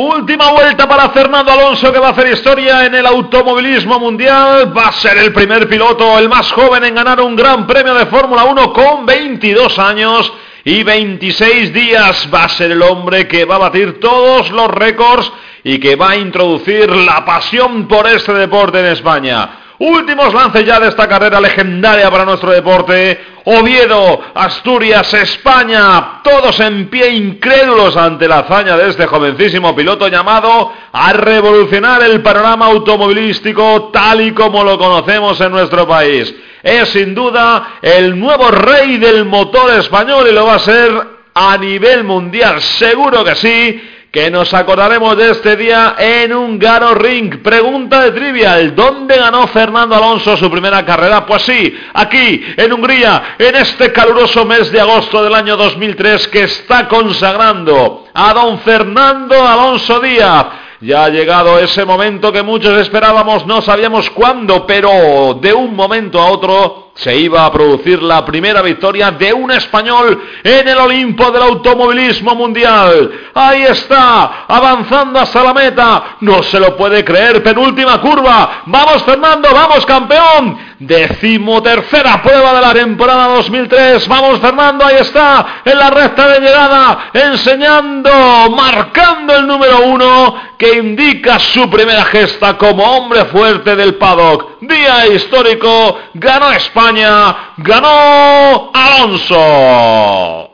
Última vuelta para Fernando Alonso que va a hacer historia en el automovilismo mundial. Va a ser el primer piloto, el más joven en ganar un gran premio de Fórmula 1 con 22 años y 26 días. Va a ser el hombre que va a batir todos los récords y que va a introducir la pasión por este deporte en España. Últimos lances ya de esta carrera legendaria para nuestro deporte. Oviedo, Asturias, España, todos en pie incrédulos ante la hazaña de este jovencísimo piloto llamado a revolucionar el panorama automovilístico tal y como lo conocemos en nuestro país. Es sin duda el nuevo rey del motor español y lo va a ser a nivel mundial, seguro que sí que nos acordaremos de este día en un Garo Ring. Pregunta de trivial, ¿dónde ganó Fernando Alonso su primera carrera? Pues sí, aquí, en Hungría, en este caluroso mes de agosto del año 2003 que está consagrando a don Fernando Alonso Díaz. Ya ha llegado ese momento que muchos esperábamos, no sabíamos cuándo, pero de un momento a otro se iba a producir la primera victoria de un español en el Olimpo del automovilismo mundial. Ahí está, avanzando hasta la meta. No se lo puede creer, penúltima curva. Vamos Fernando, vamos campeón. Decimotercera prueba de la temporada 2003. Vamos Fernando, ahí está, en la recta de llegada, enseñando, marcando el número uno que indica su primera gesta como hombre fuerte del paddock. Día histórico, ganó España ganó Alonso.